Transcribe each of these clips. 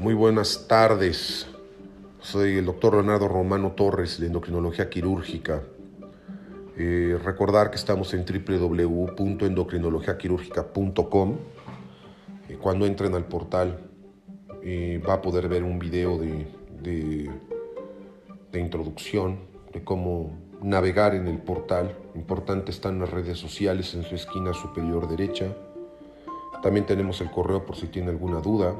Muy buenas tardes. Soy el doctor Leonardo Romano Torres de Endocrinología Quirúrgica. Eh, recordar que estamos en www.endocrinologiaquirúrgica.com. Eh, cuando entren al portal eh, va a poder ver un video de, de, de introducción de cómo navegar en el portal. Importante están las redes sociales en su esquina superior derecha. También tenemos el correo por si tiene alguna duda.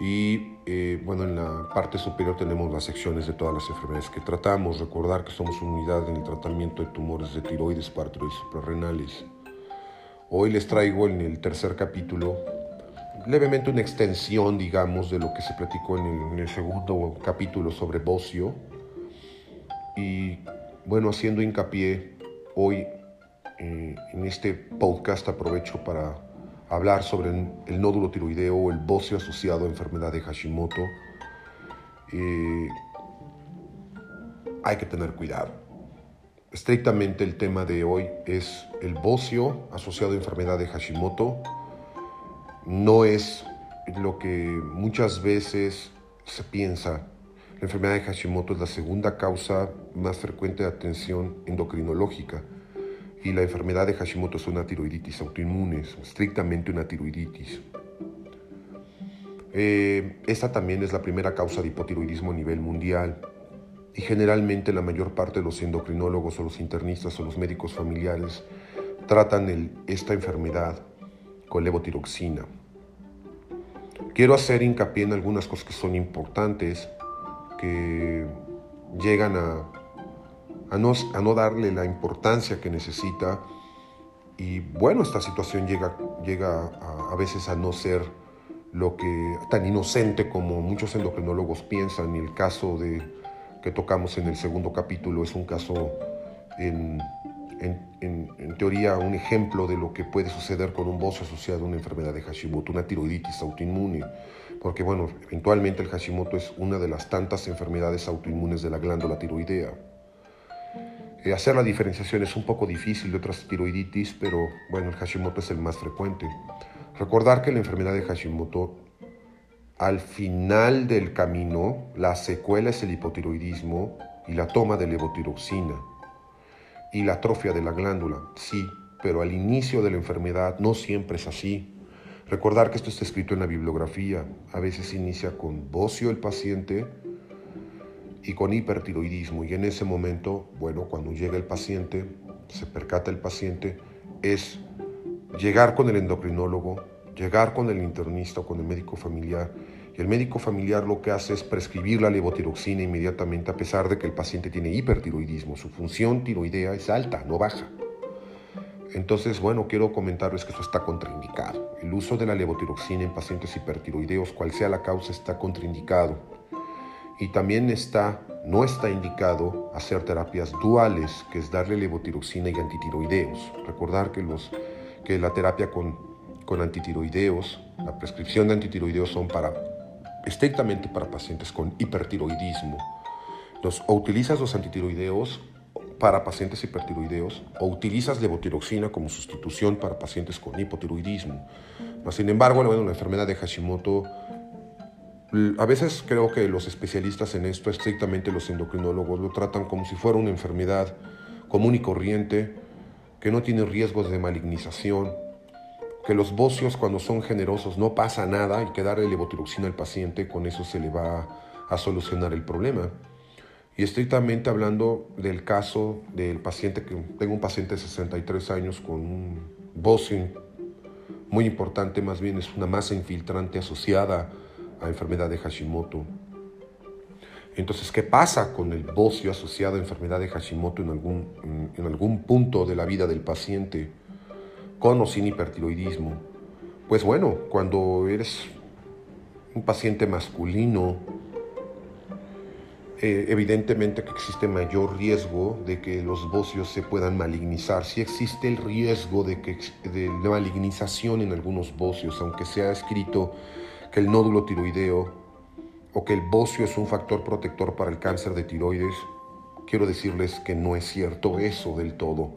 Y eh, bueno, en la parte superior tenemos las secciones de todas las enfermedades que tratamos. Recordar que somos unidad en el tratamiento de tumores de tiroides, paratiroides suprarrenales. Hoy les traigo en el tercer capítulo levemente una extensión, digamos, de lo que se platicó en el, en el segundo capítulo sobre bocio. Y bueno, haciendo hincapié hoy eh, en este podcast aprovecho para hablar sobre el, nódulo tiroideo o el bocio asociado a enfermedad de Hashimoto. Hay que tener cuidado. Estrictamente el tema de hoy es el bocio asociado a enfermedad de Hashimoto. No es lo que muchas veces se piensa. La enfermedad de Hashimoto es la segunda causa más frecuente de atención endocrinológica y la enfermedad de Hashimoto es una tiroiditis autoinmune, es estrictamente una tiroiditis. Eh, esta también es la primera causa de hipotiroidismo a nivel mundial y generalmente la mayor parte de los endocrinólogos o los internistas o los médicos familiares tratan esta enfermedad con levotiroxina. Quiero hacer hincapié en algunas cosas que son importantes, que llegan a a no, darle la importancia que necesita. Y bueno, esta situación llega, llega a, veces a no ser lo que tan inocente como muchos endocrinólogos piensan. Y el caso de, que tocamos en el segundo capítulo es un caso en, en, en, teoría un ejemplo de lo que puede suceder con un bocio asociado a una enfermedad de Hashimoto, una tiroiditis autoinmune. Porque bueno, eventualmente el Hashimoto es una de las tantas enfermedades autoinmunes de la glándula tiroidea. Eh, hacer la diferenciación es un poco difícil de otras tiroiditis, pero bueno, el Hashimoto es el más frecuente. Recordar que la enfermedad de Hashimoto, al final del camino, la secuela es el hipotiroidismo y la toma de levotiroxina y la atrofia de la glándula, sí, pero al inicio de la enfermedad no siempre es así. Recordar que esto está escrito en la bibliografía, a veces inicia con bocio el paciente, y con hipertiroidismo. Y en ese momento, bueno, cuando llega el paciente, se percata el paciente, es llegar con el endocrinólogo, llegar con el internista o con el médico familiar. Y el médico familiar lo que hace es prescribir la levotiroxina inmediatamente a pesar de que el paciente tiene hipertiroidismo. Su función tiroidea es alta, no baja. Entonces, bueno, quiero comentarles que esto está contraindicado. El uso de la levotiroxina en pacientes hipertiroideos, cual sea la causa, está contraindicado y también está, no está indicado hacer terapias duales, que es darle levotiroxina y antitiroideos. Recordar que, los, que la terapia con, con antitiroideos, la prescripción de antitiroideos son para, estrictamente para pacientes con hipertiroidismo. Los, o utilizas los antitiroideos para pacientes hipertiroideos o utilizas levotiroxina como sustitución para pacientes con hipotiroidismo. Sin embargo, bueno, la enfermedad de Hashimoto a veces creo que los especialistas en esto, estrictamente los endocrinólogos, lo tratan como si fuera una enfermedad común y corriente, que no tiene riesgos de malignización, que los bocios cuando son generosos no pasa nada y que darle levotiroxina al paciente, con eso se le va a solucionar el problema. Y estrictamente hablando del caso del paciente, que tengo un paciente de 63 años con un bocio muy importante, más bien es una masa infiltrante asociada a enfermedad de Hashimoto. Entonces, ¿qué pasa con el bocio asociado a enfermedad de Hashimoto en algún, en algún punto de la vida del paciente con o sin hipertiroidismo? Pues bueno, cuando eres un paciente masculino, eh, evidentemente que existe mayor riesgo de que los bocios se puedan malignizar. Sí existe el riesgo de, que, de malignización en algunos bocios, aunque se ha escrito el nódulo tiroideo o que el bocio es un factor protector para el cáncer de tiroides, quiero decirles que no es cierto eso del todo.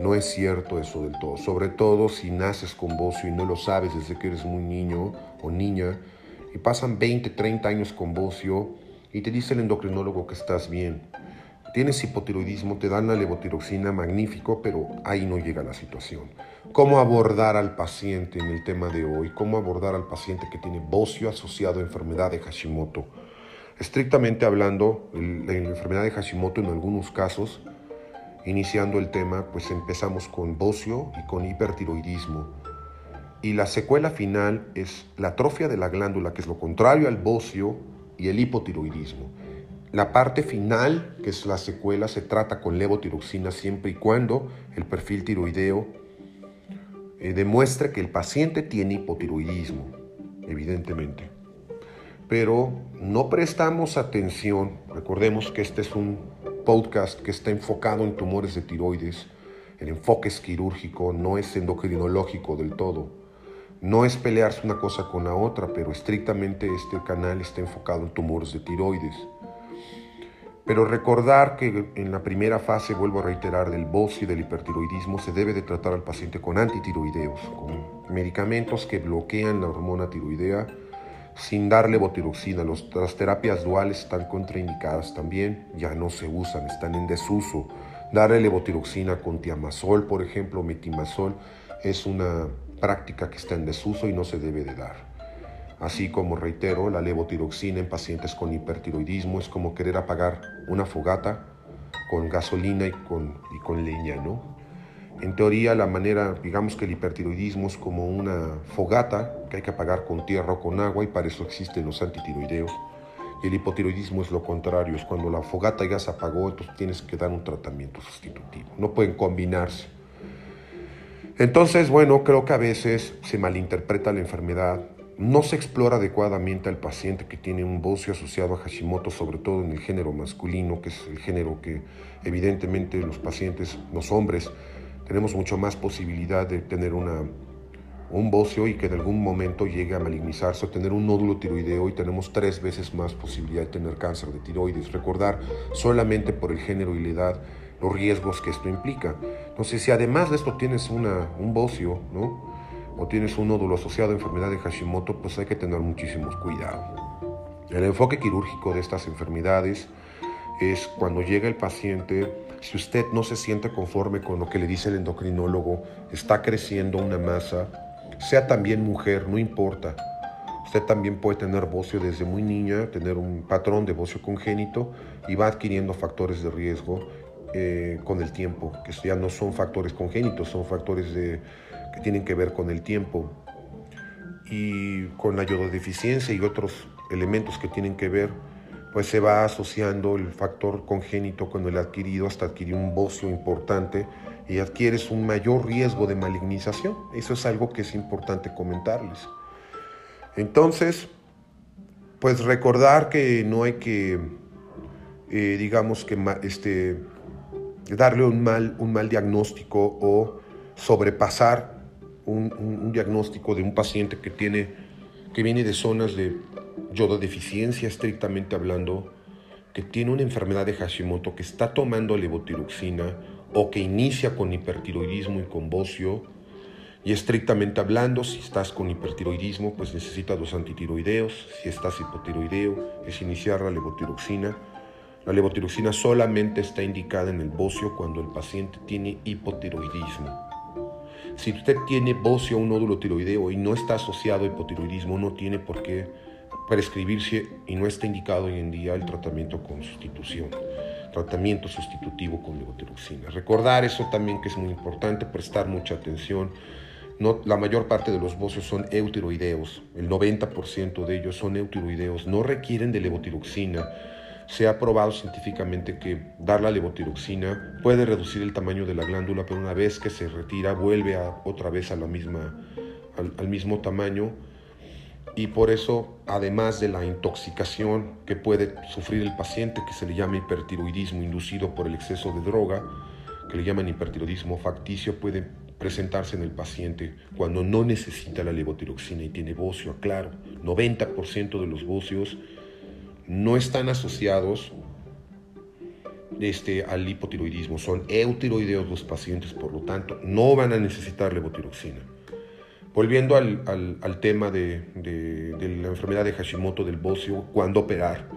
No es cierto eso del todo, sobre todo si naces con bocio y no lo sabes desde que eres muy niño o niña y pasan 20, 30 años con bocio y te dice el endocrinólogo que estás bien. Tienes hipotiroidismo, te dan la levotiroxina, magnífico, pero ahí no llega la situación. ¿Cómo abordar al paciente en el tema de hoy? ¿Cómo abordar al paciente que tiene bocio asociado a enfermedad de Hashimoto? Estrictamente hablando, la enfermedad de Hashimoto en algunos casos Iniciando el tema, pues empezamos con bocio y con hipertiroidismo. Y la secuela final es la atrofia de la glándula, que es lo contrario al bocio y el hipotiroidismo. La parte final, que es la secuela, se trata con levotiroxina siempre y cuando el perfil tiroideo eh, demuestre que el paciente tiene hipotiroidismo, evidentemente. Pero no prestamos atención, recordemos que este es un podcast que está enfocado en tumores de tiroides. El enfoque es quirúrgico, no es endocrinológico del todo. No es pelearse una cosa con la otra, pero estrictamente este canal está enfocado en tumores de tiroides. Pero recordar que en la primera fase, vuelvo a reiterar, del bocio y del hipertiroidismo, se debe de tratar al paciente con antitiroideos, con medicamentos que bloquean la hormona tiroidea sin darle botiroxina. las terapias duales están contraindicadas también, ya no se usan, están en desuso. Darle levotiroxina con tiamazol, por ejemplo, metimazol, es una práctica que está en desuso y no se debe de dar. Así como reitero, la levotiroxina en pacientes con hipertiroidismo es como querer apagar una fogata con gasolina y con, y con leña, ¿no? En teoría, la manera, digamos que el hipertiroidismo es como una fogata que hay que apagar con tierra o con agua y para eso existen los antitiroideos. Y el hipotiroidismo es lo contrario, es cuando la fogata ya se apagó, entonces tienes que dar un tratamiento sustitutivo. No pueden combinarse. Entonces, bueno, creo que a veces se malinterpreta la enfermedad, no se explora adecuadamente al paciente que tiene un bocio asociado a Hashimoto, sobre todo en el género masculino, que es el género que evidentemente los pacientes, los hombres, tenemos mucho más posibilidad de tener una, un bocio y que en algún momento llegue a malignizarse o tener un nódulo tiroideo y tenemos tres veces más posibilidad de tener cáncer de tiroides. Recordar solamente por el género y la edad los riesgos que esto implica. Entonces, si además de esto tienes un bocio, ¿no? O tienes un nódulo asociado a enfermedad de Hashimoto, pues hay que tener muchísimos cuidado. El enfoque quirúrgico de estas enfermedades es cuando llega el paciente si usted no se siente conforme con lo que le dice el endocrinólogo, está creciendo una masa, sea también mujer, no importa. Usted también puede tener bocio desde muy niña, tener un patrón de bocio congénito y va adquiriendo factores de riesgo eh, con el tiempo, que ya no son factores congénitos, son factores de, que tienen que ver con el tiempo. Y con la yododeficiencia y otros elementos que tienen que ver pues se va asociando el factor congénito con el adquirido hasta adquirir un bocio importante y adquieres un mayor riesgo de malignización. Eso es algo que es importante comentarles. Entonces, pues recordar que no hay que, eh, digamos que, este, darle un mal, un mal diagnóstico o sobrepasar un, diagnóstico de un paciente que, tiene, que viene de zonas de yododeficiencia estrictamente hablando, que tiene una enfermedad de Hashimoto, que está tomando levotiroxina o que inicia con hipertiroidismo y con bocio, y estrictamente hablando, si estás con hipertiroidismo, pues necesitas los antitiroideos, si estás hipotiroideo, es iniciar la levotiroxina. La levotiroxina solamente está indicada en el bocio cuando el paciente tiene hipotiroidismo. Si usted tiene bocio o un nódulo tiroideo y no está asociado a hipotiroidismo, no tiene por qué prescribirse y no está indicado hoy en día el tratamiento con sustitución, tratamiento sustitutivo con levotiroxina. Recordar eso también que es muy importante, prestar mucha atención. La mayor parte de los bocios son eutiroideos, el 90% de ellos son eutiroideos, no requieren de levotiroxina. Se ha probado científicamente que dar la levotiroxina puede reducir el tamaño de la glándula, pero una vez que se retira vuelve a, otra vez a la misma, al mismo tamaño y por eso, además de la intoxicación que puede sufrir el paciente, que se le llama hipertiroidismo inducido por el exceso de droga, que le llaman hipertiroidismo facticio, puede presentarse en el paciente cuando no necesita la levotiroxina y tiene bocio, claro. 90% de los bocios no están asociados este, al hipotiroidismo. Son eutiroideos los pacientes, por lo tanto, no van a necesitar levotiroxina. Volviendo al, tema de, de, la enfermedad de Hashimoto del bocio, ¿cuándo operar?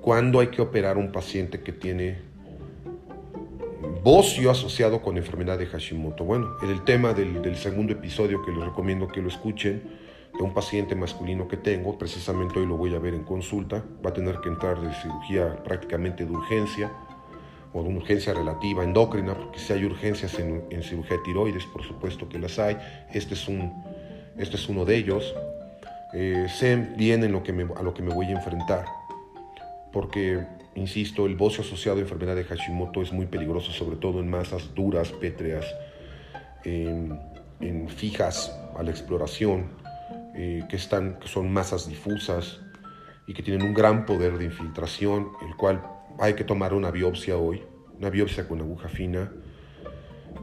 ¿Cuándo hay que operar un paciente que tiene bocio asociado con enfermedad de Hashimoto? Bueno, en el tema del, del segundo episodio que les recomiendo que lo escuchen, de un paciente masculino que tengo, precisamente hoy lo voy a ver en consulta, va a tener que entrar de cirugía prácticamente de urgencia o de una urgencia relativa endocrina, porque si hay urgencias en, cirugía de tiroides, por supuesto que las hay, este es, un, este es uno de ellos. Eh, sé bien lo que a lo que me voy a enfrentar, porque, insisto, el bocio asociado a enfermedad de Hashimoto es muy peligroso, sobre todo en masas duras, pétreas, en, en fijas a la exploración, eh, que, están, que son masas difusas y que tienen un gran poder de infiltración, el cual hay que tomar una biopsia hoy, una biopsia con aguja fina,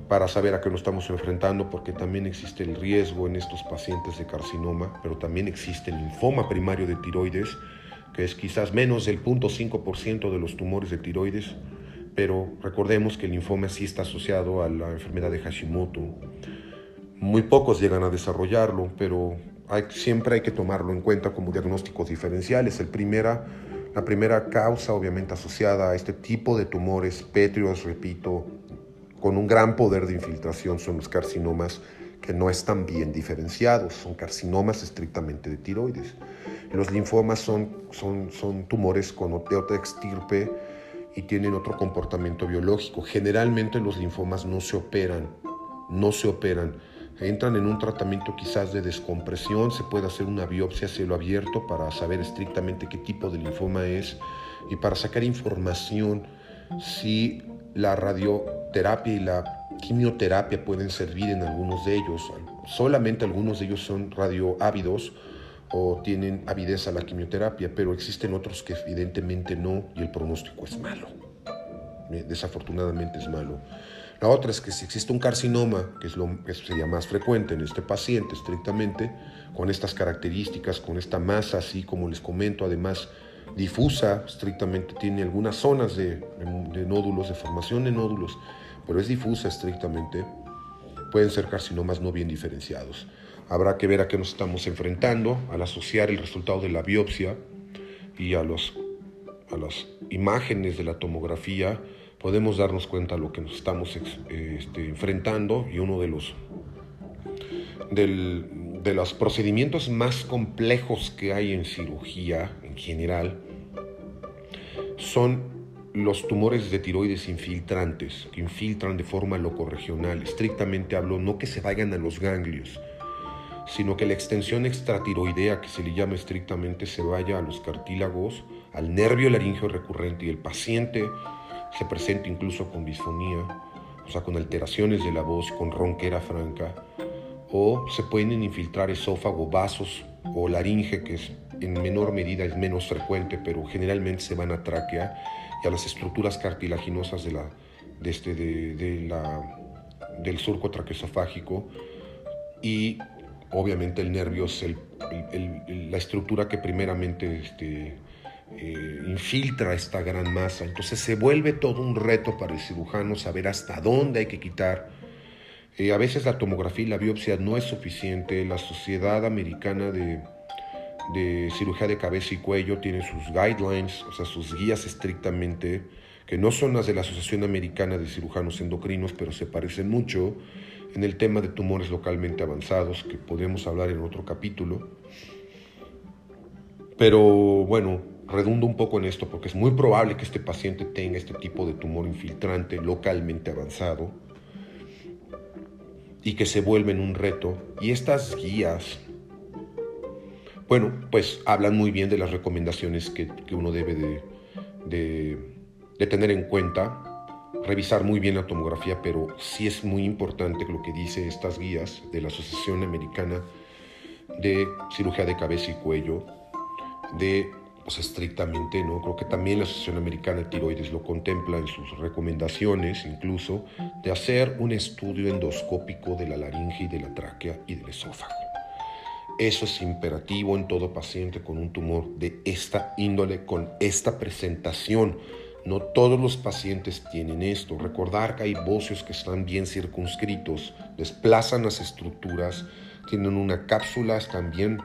para saber a qué nos estamos enfrentando, porque también existe el riesgo en estos pacientes de carcinoma, pero también existe el linfoma primario de tiroides, que es quizás menos del 0.5% de los tumores de tiroides, pero recordemos que el linfoma sí está asociado a la enfermedad de Hashimoto. Muy pocos llegan a desarrollarlo, pero siempre hay que tomarlo en cuenta como diagnósticos diferenciales. El primera, la primera causa obviamente asociada a este tipo de tumores pétreos, repito, con un gran poder de infiltración son los carcinomas que no están bien diferenciados, son carcinomas estrictamente de tiroides. Los linfomas son, son, son tumores con otra extirpe y tienen otro comportamiento biológico. Generalmente los linfomas no se operan, no se operan entran en un tratamiento quizás de descompresión, se puede hacer una biopsia a cielo abierto para saber estrictamente qué tipo de linfoma es y para sacar información si la radioterapia y la quimioterapia pueden servir en algunos de ellos. Solamente algunos de ellos son radioávidos o tienen avidez a la quimioterapia, pero existen otros que evidentemente no y el pronóstico es malo. Desafortunadamente es malo. La otra es que si existe un carcinoma, que es lo que sería más frecuente en este paciente estrictamente, con estas características, con esta masa así como les comento, además difusa, estrictamente tiene algunas zonas de, nódulos, de formación de nódulos, pero es difusa estrictamente, pueden ser carcinomas no bien diferenciados. Habrá que ver a qué nos estamos enfrentando al asociar el resultado de la biopsia y a, los, a las imágenes de la tomografía podemos darnos cuenta de lo que nos estamos este, enfrentando y uno de los, de los procedimientos más complejos que hay en cirugía en general son los tumores de tiroides infiltrantes, que infiltran de forma locorregional. Estrictamente hablo, no que se vayan a los ganglios, sino que la extensión extratiroidea, que se le llama estrictamente, se vaya a los cartílagos, al nervio laringeo recurrente y el paciente se presenta incluso con disfonía, o sea, con alteraciones de la voz, con ronquera franca, o se pueden infiltrar esófago, vasos o laringe, que es, en menor medida es menos frecuente, pero generalmente se van a tráquea y a las estructuras cartilaginosas de la, de este, de, la, del surco traqueosofágico. Y obviamente el nervio es la estructura que primeramente este, eh, infiltra esta gran masa. Entonces se vuelve todo un reto para el cirujano saber hasta dónde hay que quitar. Eh, a veces la tomografía y la biopsia no es suficiente. La Sociedad Americana de, de Cirugía de Cabeza y Cuello tiene sus guidelines, o sea, sus guías estrictamente, que no son las de la Asociación Americana de Cirujanos Endocrinos, pero se parecen mucho en el tema de tumores localmente avanzados, que podemos hablar en otro capítulo. Pero bueno, redundo un poco en esto porque es muy probable que este paciente tenga este tipo de tumor infiltrante localmente avanzado y que se vuelven un reto. Y estas guías, bueno, pues hablan muy bien de las recomendaciones que, uno debe de, de tener en cuenta, revisar muy bien la tomografía, pero sí es muy importante lo que dice estas guías de la Asociación Americana de Cirugía de Cabeza y Cuello, de pues estrictamente, ¿no? Creo que también la Asociación Americana de Tiroides lo contempla en sus recomendaciones, incluso, de hacer un estudio endoscópico de la laringe y de la tráquea y del esófago. Eso es imperativo en todo paciente con un tumor de esta índole, con esta presentación. No todos los pacientes tienen esto. Recordar que hay bocios que están bien circunscritos, desplazan las estructuras, tienen una cápsula, están bien,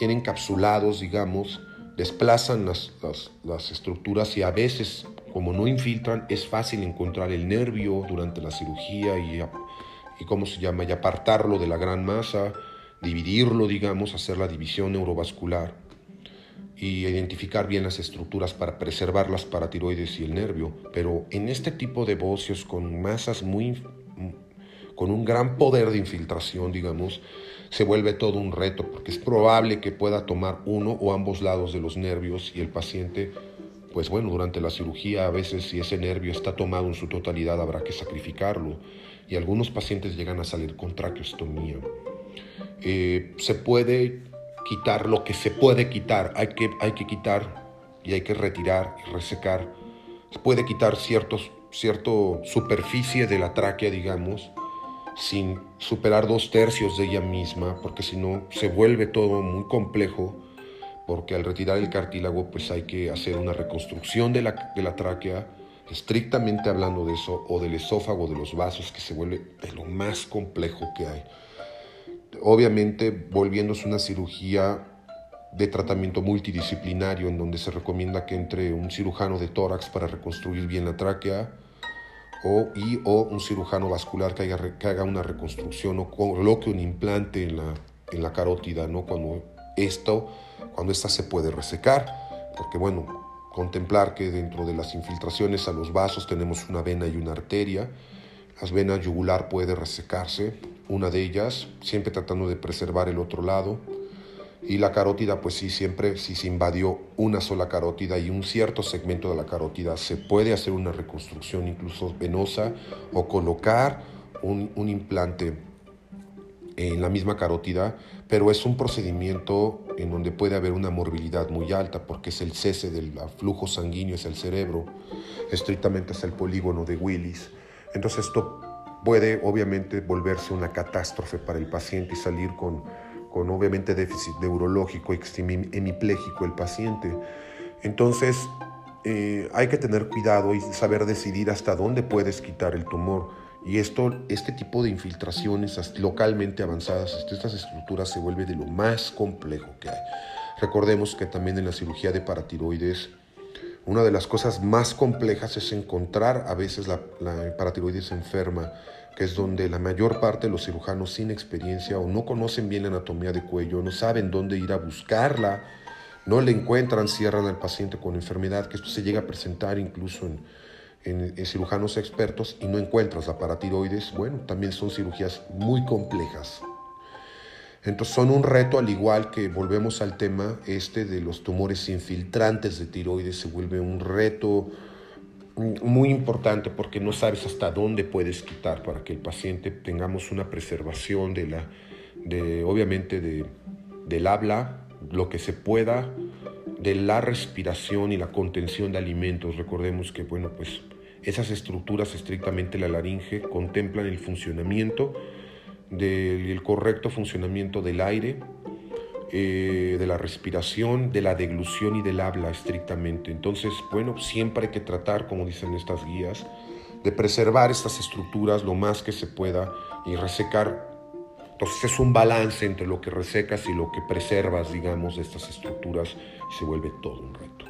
encapsulados, digamos, desplazan las, estructuras y a veces, como no infiltran, es fácil encontrar el nervio durante la cirugía y, y ¿cómo se llama? Y apartarlo de la gran masa, dividirlo, digamos, hacer la división neurovascular y identificar bien las estructuras para preservar las paratiroides y el nervio. Pero en este tipo de bocios con masas muy con un gran poder de infiltración, digamos, se vuelve todo un reto porque es probable que pueda tomar uno o ambos lados de los nervios y el paciente, pues bueno, durante la cirugía a veces si ese nervio está tomado en su totalidad habrá que sacrificarlo y algunos pacientes llegan a salir con traqueostomía. Eh, se puede quitar lo que se puede quitar, hay que, hay que quitar y hay que retirar y resecar. Se puede quitar ciertos, cierto superficie de la tráquea, digamos, sin superar dos tercios de ella misma, porque si no se vuelve todo muy complejo, porque al retirar el cartílago pues hay que hacer una reconstrucción de la, de la tráquea, estrictamente hablando de eso, o del esófago, de los vasos, que se vuelve de lo más complejo que hay. Obviamente volviéndose una cirugía de tratamiento multidisciplinario en donde se recomienda que entre un cirujano de tórax para reconstruir bien la tráquea, o, y, o un cirujano vascular que haga, una reconstrucción o coloque un implante en la, en la carótida, ¿no? Cuando esto, cuando esta se puede resecar, porque bueno, contemplar que dentro de las infiltraciones a los vasos tenemos una vena y una arteria, las venas yugular puede resecarse, una de ellas, siempre tratando de preservar el otro lado, y la carótida, pues sí, siempre si se invadió una sola carótida y un cierto segmento de la carótida, se puede hacer una reconstrucción incluso venosa o colocar un, implante en la misma carótida, pero es un procedimiento en donde puede haber una morbilidad muy alta porque es el cese del flujo sanguíneo hacia el cerebro, estrictamente es el polígono de Willis. Entonces esto puede obviamente volverse una catástrofe para el paciente y salir con con obviamente déficit neurológico hemipléjico el paciente. Entonces, eh, hay que tener cuidado y saber decidir hasta dónde puedes quitar el tumor. Y esto, este tipo de infiltraciones localmente avanzadas, estas estructuras se vuelve de lo más complejo que hay. Recordemos que también en la cirugía de paratiroides, una de las cosas más complejas es encontrar a veces la, la paratiroides enferma que es donde la mayor parte de los cirujanos sin experiencia o no conocen bien la anatomía de cuello, no saben dónde ir a buscarla, no le encuentran, cierran al paciente con enfermedad, que esto se llega a presentar incluso en, cirujanos expertos y no encuentras la paratiroides, bueno, también son cirugías muy complejas. Entonces son un reto al igual que volvemos al tema este de los tumores infiltrantes de tiroides, se vuelve un reto muy importante porque no sabes hasta dónde puedes quitar para que el paciente tengamos una preservación de la, de, obviamente de, del habla, lo que se pueda, de la respiración y la contención de alimentos. Recordemos que, bueno, pues esas estructuras estrictamente la laringe contemplan el funcionamiento del correcto funcionamiento del aire, eh, de la respiración, de la deglución y del habla estrictamente. Entonces, bueno, siempre hay que tratar, como dicen estas guías, de preservar estas estructuras lo más que se pueda y resecar. Entonces es un balance entre lo que resecas y lo que preservas, digamos, de estas estructuras y se vuelve todo un reto.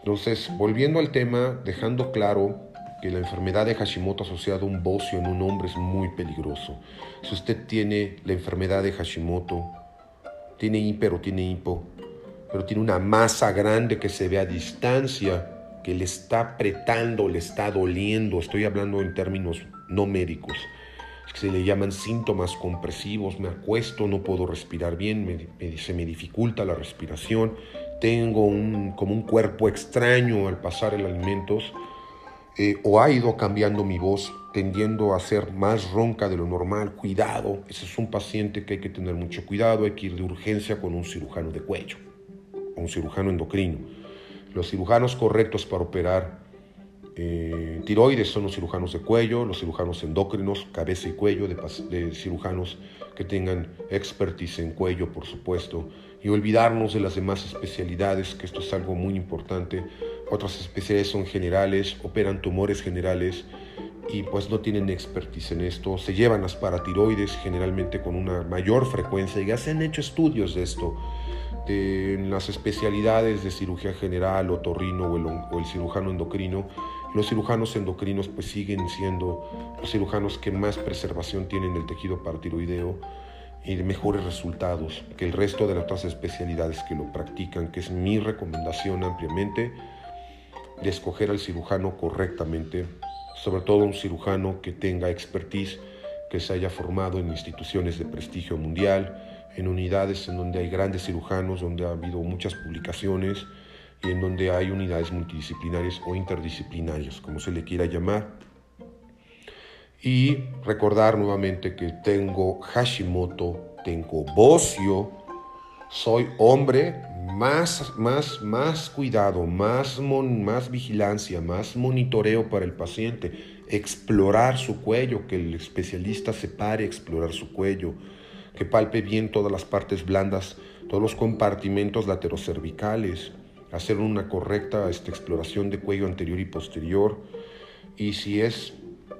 Entonces, volviendo al tema, dejando claro que la enfermedad de Hashimoto asociada a un bocio en un hombre es muy peligroso. Si usted tiene la enfermedad de Hashimoto, tiene hiper o tiene hipo, pero tiene una masa grande que se ve a distancia, que le está apretando, le está doliendo, estoy hablando en términos no médicos, se le llaman síntomas compresivos, me acuesto, no puedo respirar bien, se me dificulta la respiración, tengo un, como un cuerpo extraño al pasar el alimentos, eh, o ha ido cambiando mi voz, tendiendo a ser más ronca de lo normal. Cuidado, ese es un paciente que hay que tener mucho cuidado, hay que ir de urgencia con un cirujano de cuello, un cirujano endocrino. Los cirujanos correctos para operar eh, tiroides son los cirujanos de cuello, los cirujanos endocrinos, cabeza y cuello, de, de cirujanos que tengan expertise en cuello, por supuesto, y olvidarnos de las demás especialidades, que esto es algo muy importante otras especialidades son generales, operan tumores generales y pues no tienen expertise en esto. Se llevan las paratiroides generalmente con una mayor frecuencia y ya se han hecho estudios de esto. De, en las especialidades de cirugía general, otorrino o el, o el cirujano endocrino, los cirujanos endocrinos pues siguen siendo los cirujanos que más preservación tienen del tejido paratiroideo y de mejores resultados que el resto de las otras especialidades que lo practican, que es mi recomendación ampliamente de escoger al cirujano correctamente, sobre todo un cirujano que tenga expertise, que se haya formado en instituciones de prestigio mundial, en unidades en donde hay grandes cirujanos, donde ha habido muchas publicaciones y en donde hay unidades multidisciplinarias o interdisciplinarias, como se le quiera llamar. Y recordar nuevamente que tengo Hashimoto, tengo bocio, soy hombre, más, más, más cuidado, más, más vigilancia, más monitoreo para el paciente, explorar su cuello, que el especialista se pare a explorar su cuello, que palpe bien todas las partes blandas, todos los compartimentos laterocervicales, hacer una correcta este, exploración de cuello anterior y posterior, y si es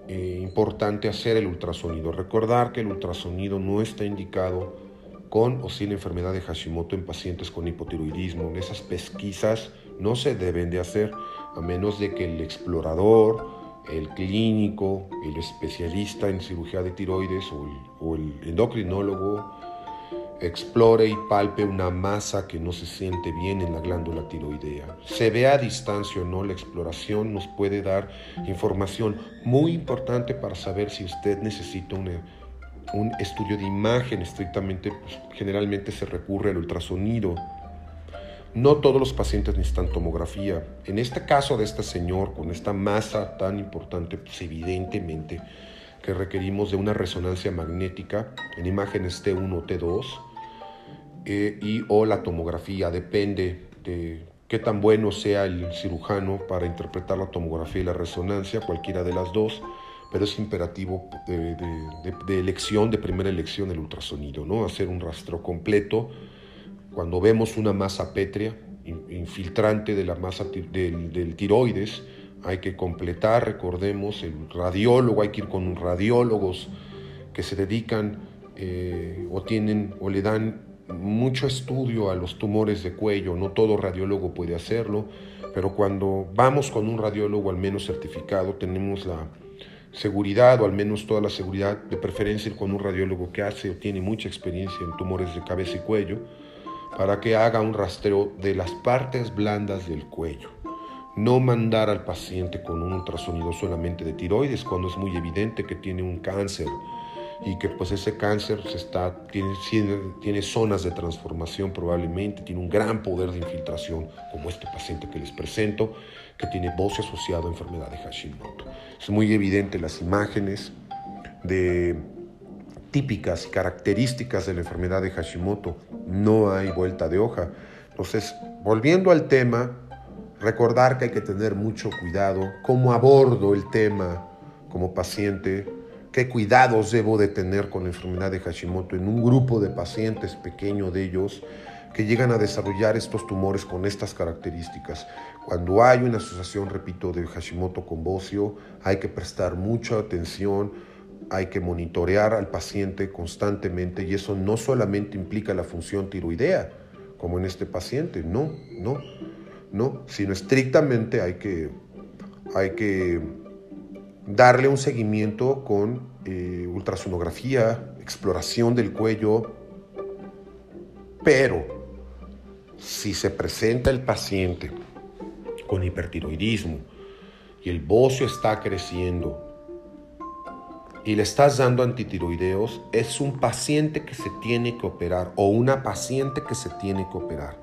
eh, importante hacer el ultrasonido. Recordar que el ultrasonido no está indicado con o sin enfermedad de Hashimoto en pacientes con hipotiroidismo. Esas pesquisas no se deben de hacer a menos de que el explorador, el clínico, el especialista en cirugía de tiroides o el, o el endocrinólogo explore y palpe una masa que no se siente bien en la glándula tiroidea. Se ve a distancia o no, la exploración nos puede dar información muy importante para saber si usted necesita una un estudio de imagen estrictamente, pues, generalmente se recurre al ultrasonido. No todos los pacientes necesitan tomografía. En este caso de este señor, con esta masa tan importante, pues evidentemente que requerimos de una resonancia magnética en imágenes T1 o T2 eh, y o la tomografía, depende de qué tan bueno sea el cirujano para interpretar la tomografía y la resonancia, cualquiera de las dos pero es imperativo de, elección, de primera elección el ultrasonido, ¿no? Hacer un rastro completo. Cuando vemos una masa pétrea, infiltrante de la masa del, tiroides, hay que completar, recordemos, el radiólogo, hay que ir con radiólogos que se dedican eh, o tienen o le dan mucho estudio a los tumores de cuello, no todo radiólogo puede hacerlo, pero cuando vamos con un radiólogo al menos certificado, tenemos la, seguridad o al menos toda la seguridad, de preferencia con un radiólogo que hace o tiene mucha experiencia en tumores de cabeza y cuello, para que haga un rastreo de las partes blandas del cuello. No mandar al paciente con un ultrasonido solamente de tiroides cuando es muy evidente que tiene un cáncer y que pues ese cáncer se está, tiene, tiene zonas de transformación probablemente, tiene un gran poder de infiltración como este paciente que les presento que tiene bocio asociado a enfermedad de Hashimoto. Es muy evidente las imágenes de típicas y características de la enfermedad de Hashimoto. No hay vuelta de hoja. Entonces, volviendo al tema, recordar que hay que tener mucho cuidado, cómo abordo el tema como paciente, qué cuidados debo de tener con la enfermedad de Hashimoto en un grupo de pacientes pequeño de ellos que llegan a desarrollar estos tumores con estas características. Cuando hay una asociación, repito, de Hashimoto con bocio, hay que prestar mucha atención, hay que monitorear al paciente constantemente y eso no solamente implica la función tiroidea, como en este paciente, no, no, no, sino estrictamente hay que, hay que darle un seguimiento con eh, ultrasonografía, exploración del cuello, pero si se presenta el paciente con hipertiroidismo y el bocio está creciendo y le estás dando antitiroideos, es un paciente que se tiene que operar o una paciente que se tiene que operar.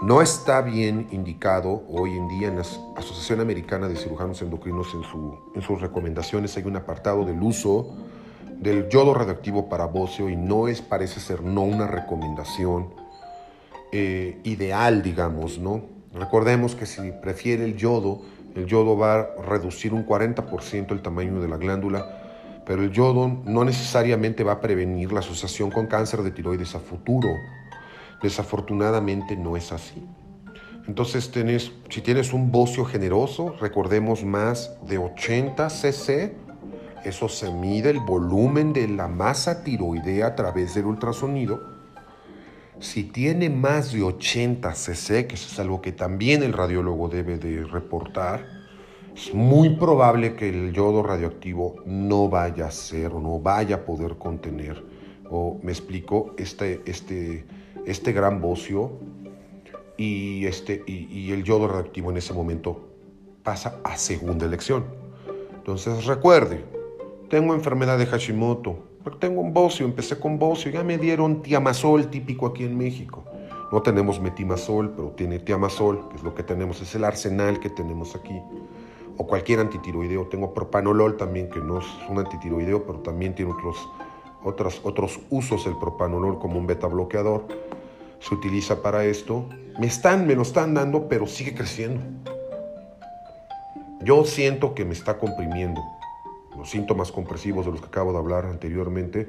No está bien indicado hoy en día en la Asociación Americana de Cirujanos Endocrinos en, en sus recomendaciones hay un apartado del uso del yodo radioactivo para bocio y no es, parece ser, no una recomendación eh, ideal, digamos, ¿no? Recordemos que si prefiere el yodo, el yodo va a reducir un 40% el tamaño de la glándula, pero el yodo no necesariamente va a prevenir la asociación con cáncer de tiroides a futuro. Desafortunadamente no es así. Entonces, tenés, si tienes un bocio generoso, recordemos más de 80 cc, eso se mide el volumen de la masa tiroidea a través del ultrasonido. Si tiene más de 80 cc, que eso es algo que también el radiólogo debe de reportar, es muy probable que el yodo radioactivo no vaya a ser o no vaya a poder contener, o me explico, este, este, este gran bocio y, este, y, el yodo radioactivo en ese momento pasa a segunda elección. Entonces recuerde, tengo enfermedad de Hashimoto, tengo un bocio, empecé con bocio, ya me dieron tiamazol típico aquí en México. No tenemos metimazol, pero tiene tiamazol, que es lo que tenemos, es el arsenal que tenemos aquí. O cualquier antitiroideo. Tengo propanolol también, que no es un antitiroideo, pero también tiene otros, otros, otros usos el propanolol como un beta bloqueador se utiliza para esto. Me están, me lo están dando, pero sigue creciendo. Yo siento que me está comprimiendo. Los síntomas compresivos de los que acabo de hablar anteriormente.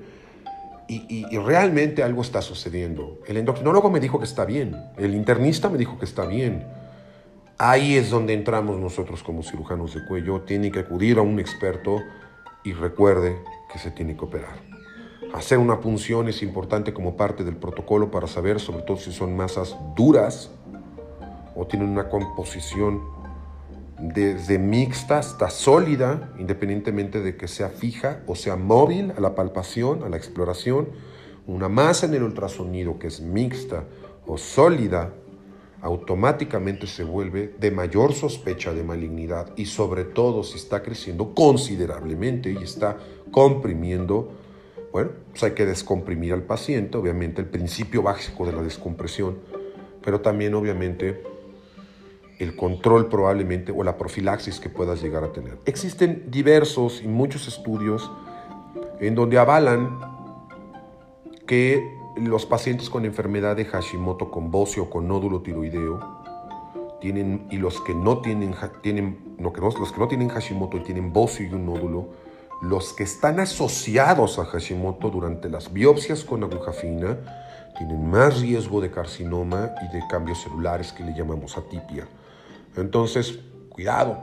Y, realmente algo está sucediendo. El endocrinólogo me dijo que está bien. El internista me dijo que está bien. Ahí es donde entramos nosotros como cirujanos de cuello. Tiene que acudir a un experto y recuerde que se tiene que operar. Hacer una punción es importante como parte del protocolo para saber, sobre todo si son masas duras o tienen una composición desde mixta hasta sólida, independientemente de que sea fija o sea móvil a la palpación, a la exploración. Una masa en el ultrasonido que es mixta o sólida automáticamente se vuelve de mayor sospecha de malignidad y sobre todo si está creciendo considerablemente y está comprimiendo bueno, pues hay que descomprimir al paciente, obviamente el principio básico de la descompresión, pero también obviamente el control probablemente o la profilaxis que puedas llegar a tener. Existen diversos y muchos estudios en donde avalan que los pacientes con enfermedad de Hashimoto con bocio o con nódulo tiroideo tienen y los que no tienen, tienen no, los que no tienen Hashimoto y tienen bocio y un nódulo los que están asociados a Hashimoto durante las biopsias con aguja fina tienen más riesgo de carcinoma y de cambios celulares que le llamamos atipia. Entonces, cuidado.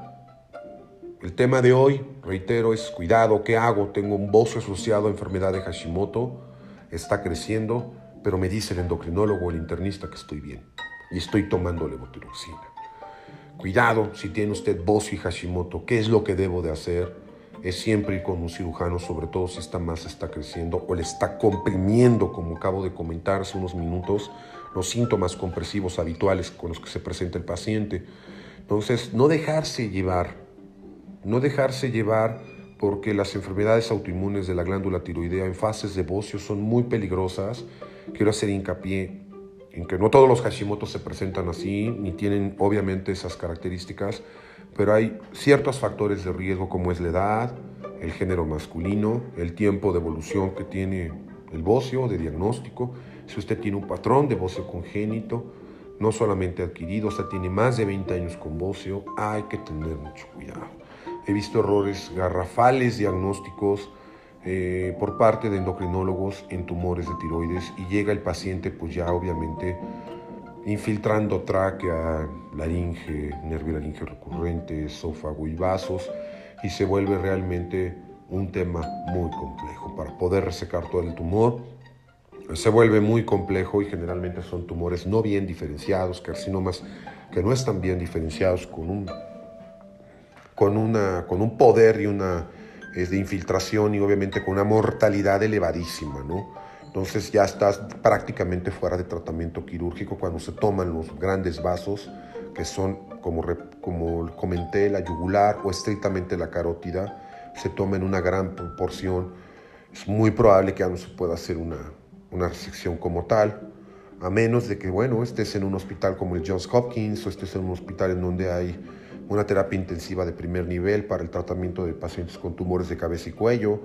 El tema de hoy, reitero, es cuidado, ¿qué hago? Tengo un bozo asociado a enfermedad de Hashimoto, está creciendo, pero me dice el endocrinólogo o el internista que estoy bien y estoy tomando levotiroxina. Cuidado si tiene usted bozo y Hashimoto, ¿qué es lo que debo de hacer? es siempre ir con un cirujano, sobre todo si esta masa está creciendo o le está comprimiendo, como acabo de comentar hace unos minutos, los síntomas compresivos habituales con los que se presenta el paciente. Entonces, no dejarse llevar, no dejarse llevar porque las enfermedades autoinmunes de la glándula tiroidea en fases de bocio son muy peligrosas. Quiero hacer hincapié en que no todos los Hashimoto se presentan así, ni tienen obviamente esas características, pero hay ciertos factores de riesgo como es la edad, el género masculino, el tiempo de evolución que tiene el bocio de diagnóstico, si usted tiene un patrón de bocio congénito, no solamente adquirido, o tiene más de 20 años con bocio, hay que tener mucho cuidado. He visto errores garrafales diagnósticos eh, por parte de endocrinólogos en tumores de tiroides y llega el paciente pues ya obviamente infiltrando tráquea, laringe, nervio laringe recurrente, esófago y vasos, y se vuelve realmente un tema muy complejo. Para poder resecar todo el tumor, se vuelve muy complejo y generalmente son tumores no bien diferenciados, carcinomas que no están bien diferenciados con un, con una, con un poder y una es de infiltración y obviamente con una mortalidad elevadísima, ¿no? Entonces ya estás prácticamente fuera de tratamiento quirúrgico cuando se toman los grandes vasos, que son, como, como comenté, la yugular o estrictamente la carótida, se toma en una gran proporción. Es muy probable que ya no se pueda hacer una, una resección como tal, a menos de que, bueno, estés en un hospital como el Johns Hopkins o estés en un hospital en donde hay una terapia intensiva de primer nivel para el tratamiento de pacientes con tumores de cabeza y cuello,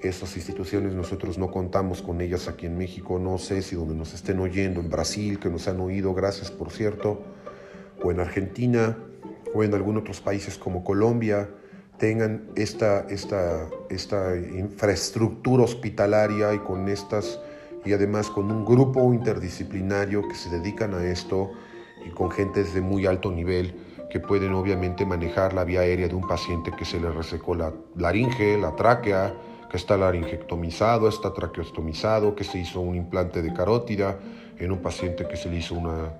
estas instituciones nosotros no contamos con ellas aquí en México, no sé si donde nos estén oyendo, en Brasil, que nos han oído, gracias por cierto, o en Argentina, o en algunos otros países como Colombia, tengan esta, esta, esta infraestructura hospitalaria y con estas, y además con un grupo interdisciplinario que se dedican a esto y con gentes de muy alto nivel que pueden obviamente manejar la vía aérea de un paciente que se le resecó la laringe, la tráquea, que está laringectomizado, está traqueostomizado, que se hizo un implante de carótida en un paciente que se le hizo una,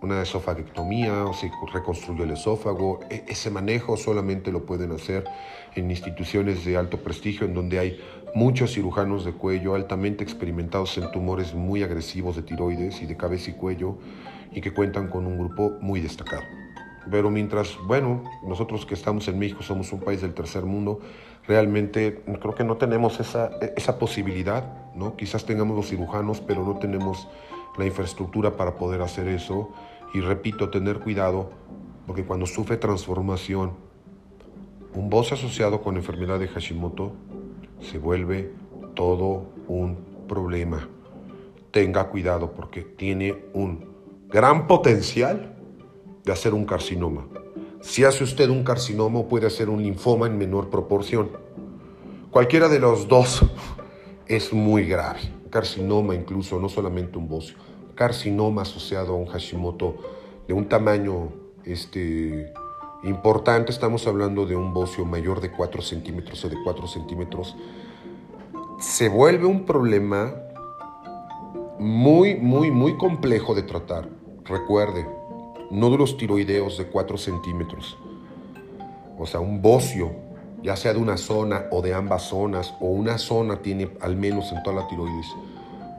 una esofagectomía o se reconstruyó el esófago. E, ese manejo solamente lo pueden hacer en instituciones de alto prestigio en donde hay muchos cirujanos de cuello altamente experimentados en tumores muy agresivos de tiroides y de cabeza y cuello y que cuentan con un grupo muy destacado. Pero mientras, bueno, nosotros que estamos en México somos un país del tercer mundo, realmente creo que no tenemos esa, esa posibilidad, ¿no? Quizás tengamos los cirujanos, pero no tenemos la infraestructura para poder hacer eso. Y repito, tener cuidado, porque cuando sufre transformación, un boce asociado con enfermedad de Hashimoto se vuelve todo un problema. Tenga cuidado porque tiene un gran potencial de hacer un carcinoma. Si hace usted un carcinoma puede hacer un linfoma en menor proporción. Cualquiera de los dos es muy grave. Carcinoma incluso, no solamente un bocio. Carcinoma asociado a un Hashimoto de un tamaño este, importante, estamos hablando de un bocio mayor de 4 centímetros o de 4 centímetros, se vuelve un problema muy, muy, muy complejo de tratar. Recuerde, nódulos tiroideos de 4 centímetros, o sea, un bocio, ya sea de una zona o de ambas zonas, o una zona tiene al menos en toda la tiroides,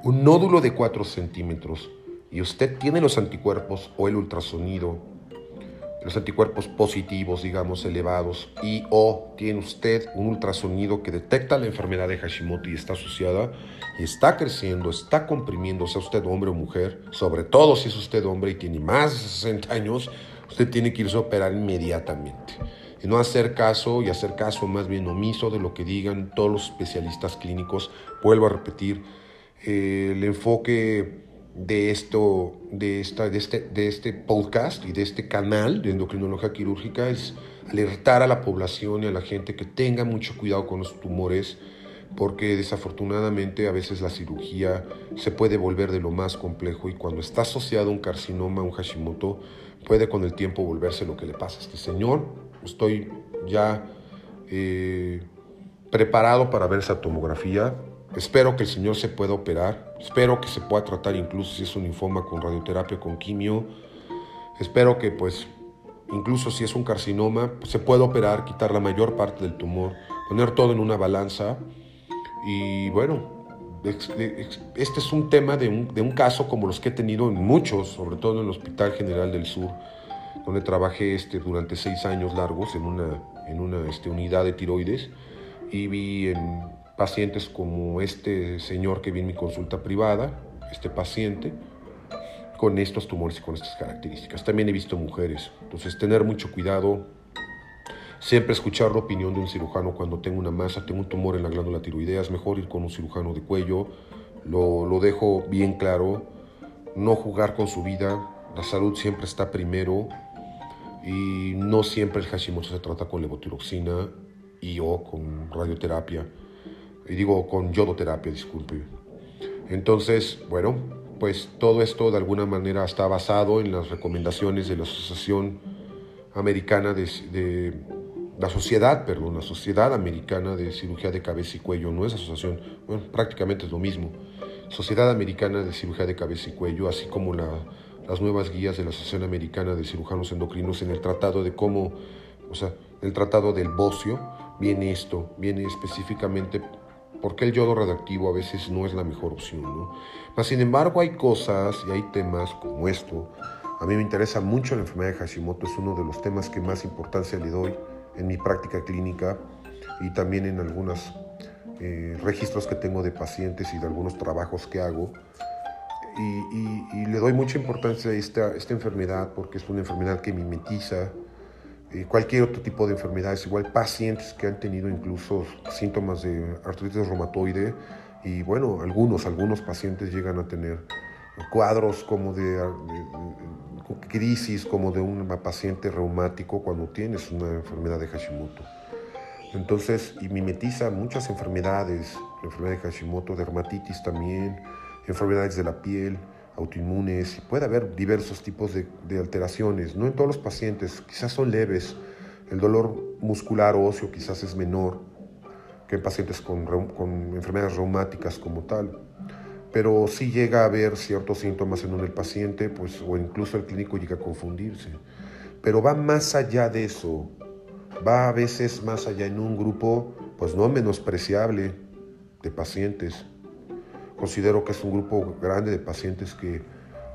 un nódulo de 4 centímetros, y usted tiene los anticuerpos o el ultrasonido los anticuerpos positivos, digamos, elevados, y o tiene usted un ultrasonido que detecta la enfermedad de Hashimoto y está asociada, y está creciendo, está comprimiendo, sea usted hombre o mujer, sobre todo si es usted hombre y tiene más de 60 años, usted tiene que irse a operar inmediatamente. Y no hacer caso y hacer caso más bien omiso de lo que digan todos los especialistas clínicos. Vuelvo a repetir, eh, el enfoque de, esto, de, esta, de, este, de este podcast y de este canal de endocrinología quirúrgica es alertar a la población y a la gente que tenga mucho cuidado con los tumores, porque desafortunadamente a veces la cirugía se puede volver de lo más complejo y cuando está asociado un carcinoma, un Hashimoto, puede con el tiempo volverse lo que le pasa a este señor. Estoy ya eh, preparado para ver esa tomografía, Espero que el Señor se pueda operar. Espero que se pueda tratar incluso si es un linfoma con radioterapia, con quimio. Espero que pues incluso si es un carcinoma, se pueda operar, quitar la mayor parte del tumor, poner todo en una balanza. Y bueno, este es un tema de un, de un caso como los que he tenido en muchos, sobre todo en el Hospital General del Sur, donde trabajé este, durante seis años largos en una, en una este, unidad de tiroides y vi en pacientes como este señor que vi en mi consulta privada, este paciente, con estos tumores y con estas características. También he visto mujeres. Entonces, tener mucho cuidado. Siempre escuchar la opinión de un cirujano cuando tengo una masa, tengo un tumor en la glándula tiroidea. Es mejor ir con un cirujano de cuello. Lo, lo dejo bien claro. No jugar con su vida. La salud siempre está primero. Y no siempre el Hashimoto se trata con levotiroxina y o con radioterapia y digo con yodoterapia, disculpe. Entonces, bueno, pues todo esto de alguna manera está basado en las recomendaciones de la Asociación Americana de, la Sociedad, perdón, la Sociedad Americana de Cirugía de Cabeza y Cuello, no es asociación, bueno, prácticamente es lo mismo. Sociedad Americana de Cirugía de Cabeza y Cuello, así como las nuevas guías de la Asociación Americana de Cirujanos Endocrinos en el tratado de cómo, o sea, el tratado del bocio, viene esto, viene específicamente porque el yodo radioactivo a veces no es la mejor opción, ¿no? Mas, sin embargo, hay cosas y hay temas como esto. A mí me interesa mucho la enfermedad de Hashimoto, es uno de los temas que más importancia le doy en mi práctica clínica y también en algunos eh, registros que tengo de pacientes y de algunos trabajos que hago. Y, le doy mucha importancia a esta, esta enfermedad porque es una enfermedad que mimetiza, cualquier otro tipo de enfermedades, igual pacientes que han tenido incluso síntomas de artritis reumatoide y bueno, algunos, algunos pacientes llegan a tener cuadros como de, crisis, como de un paciente reumático cuando tienes una enfermedad de Hashimoto. Entonces, y mimetiza muchas enfermedades, la enfermedad de Hashimoto, dermatitis también, enfermedades de la piel, autoinmunes, y puede haber diversos tipos de, alteraciones, no en todos los pacientes, quizás son leves, el dolor muscular o óseo quizás es menor que en pacientes con, enfermedades reumáticas como tal, pero sí llega a haber ciertos síntomas en el paciente, pues, o incluso el clínico llega a confundirse, pero va más allá de eso, va a veces más allá en un grupo, pues no menospreciable de pacientes, Considero que es un grupo grande de pacientes que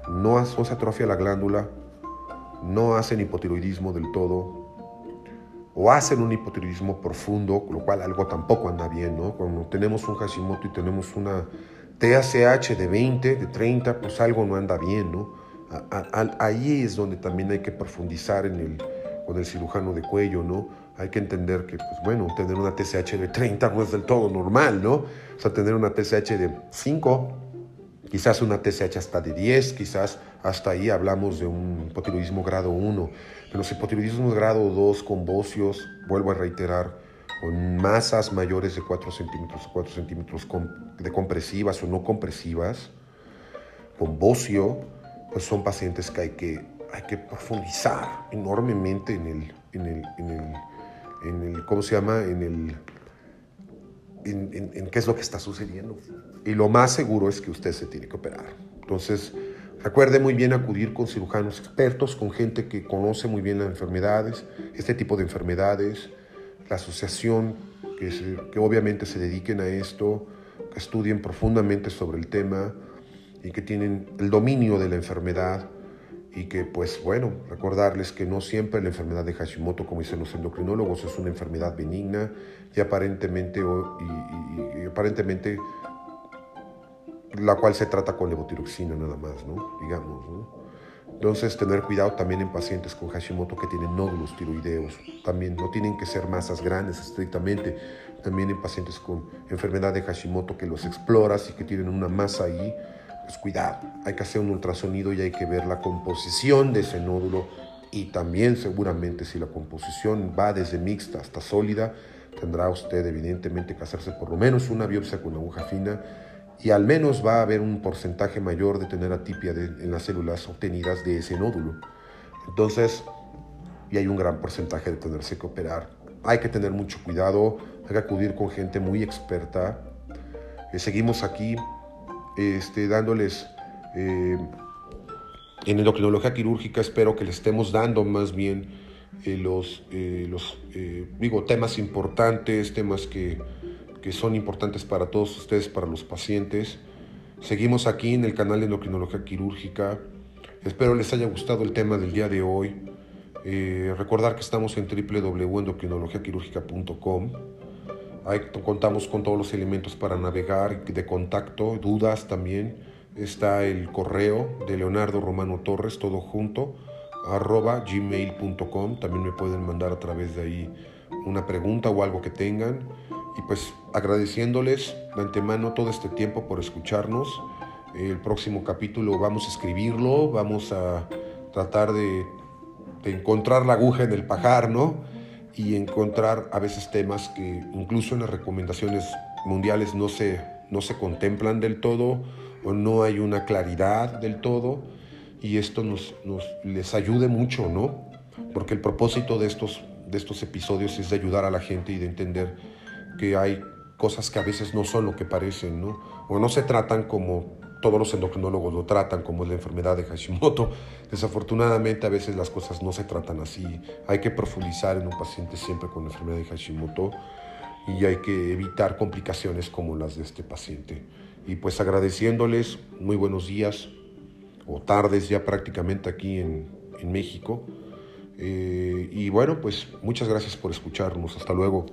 no, se atrofia la glándula, no hacen hipotiroidismo del todo, o hacen un hipotiroidismo profundo, lo cual algo tampoco anda bien, ¿no? Cuando tenemos un Hashimoto y tenemos una TSH de 20, de 30, pues algo no anda bien, ¿no? ahí es donde también hay que profundizar en el, con el cirujano de cuello, ¿no? Hay que entender que, pues bueno, tener una TSH de 30 no es del todo normal, ¿no? O sea, tener una TSH de 5, quizás una TSH hasta de 10, quizás hasta ahí hablamos de un hipotiroidismo grado 1. Pero los hipotiroidismos grado 2 con bocios, vuelvo a reiterar, con masas mayores de 4 centímetros 4 centímetros de compresivas o no compresivas, con bocio, pues son pacientes que hay que, hay que profundizar enormemente en el, en el en el, ¿cómo se llama? En el, en, qué es lo que está sucediendo. Y lo más seguro es que usted se tiene que operar. Entonces, recuerde muy bien acudir con cirujanos expertos, con gente que conoce muy bien las enfermedades, este tipo de enfermedades, la asociación, que, que obviamente se dediquen a esto, que estudien profundamente sobre el tema y que tienen el dominio de la enfermedad y que pues bueno, recordarles que no siempre la enfermedad de Hashimoto, como dicen los endocrinólogos, es una enfermedad benigna y aparentemente, y, aparentemente la cual se trata con levotiroxina nada más, ¿no? Digamos, ¿no? Entonces, tener cuidado también en pacientes con Hashimoto que tienen nódulos tiroideos. También no tienen que ser masas grandes estrictamente. También en pacientes con enfermedad de Hashimoto que los exploras y que tienen una masa ahí, pues cuidado, hay que hacer un ultrasonido y hay que ver la composición de ese nódulo y también seguramente si la composición va desde mixta hasta sólida, tendrá usted evidentemente que hacerse por lo menos una biopsia con aguja fina y al menos va a haber un porcentaje mayor de tener atipia en las células obtenidas de ese nódulo. Entonces, y hay un gran porcentaje de tenerse que operar. Hay que tener mucho cuidado, hay que acudir con gente muy experta. Eh, seguimos aquí este, dándoles eh, en endocrinología quirúrgica, espero que les estemos dando más bien eh, los, eh, los digo, temas importantes, temas que, que, son importantes para todos ustedes, para los pacientes. Seguimos aquí en el canal de endocrinología quirúrgica. Espero les haya gustado el tema del día de hoy. recordar que estamos en www.endocrinologiaquirúrgica.com Ahí contamos con todos los elementos para navegar, de contacto, dudas también. Está el correo de Leonardo Romano Torres, todo junto, arroba gmail.com. También me pueden mandar a través de ahí una pregunta o algo que tengan. Y pues agradeciéndoles de antemano todo este tiempo por escucharnos. El próximo capítulo vamos a escribirlo, vamos a tratar de, de encontrar la aguja en el pajar, ¿no? Y encontrar a veces temas que incluso en las recomendaciones mundiales no se, no se contemplan del todo o no hay una claridad del todo y esto nos, nos les ayude mucho, ¿no? Porque el propósito de estos, de estos episodios es de ayudar a la gente y de entender que hay cosas que a veces no son lo que parecen, ¿no? O no se tratan como todos los endocrinólogos lo tratan, como es la enfermedad de Hashimoto. Desafortunadamente a veces las cosas no se tratan así. Hay que profundizar en un paciente siempre con la enfermedad de Hashimoto y hay que evitar complicaciones como las de este paciente. Y pues agradeciéndoles, muy buenos días o tardes ya prácticamente aquí en, México. Eh, y bueno, pues muchas gracias por escucharnos. Hasta luego.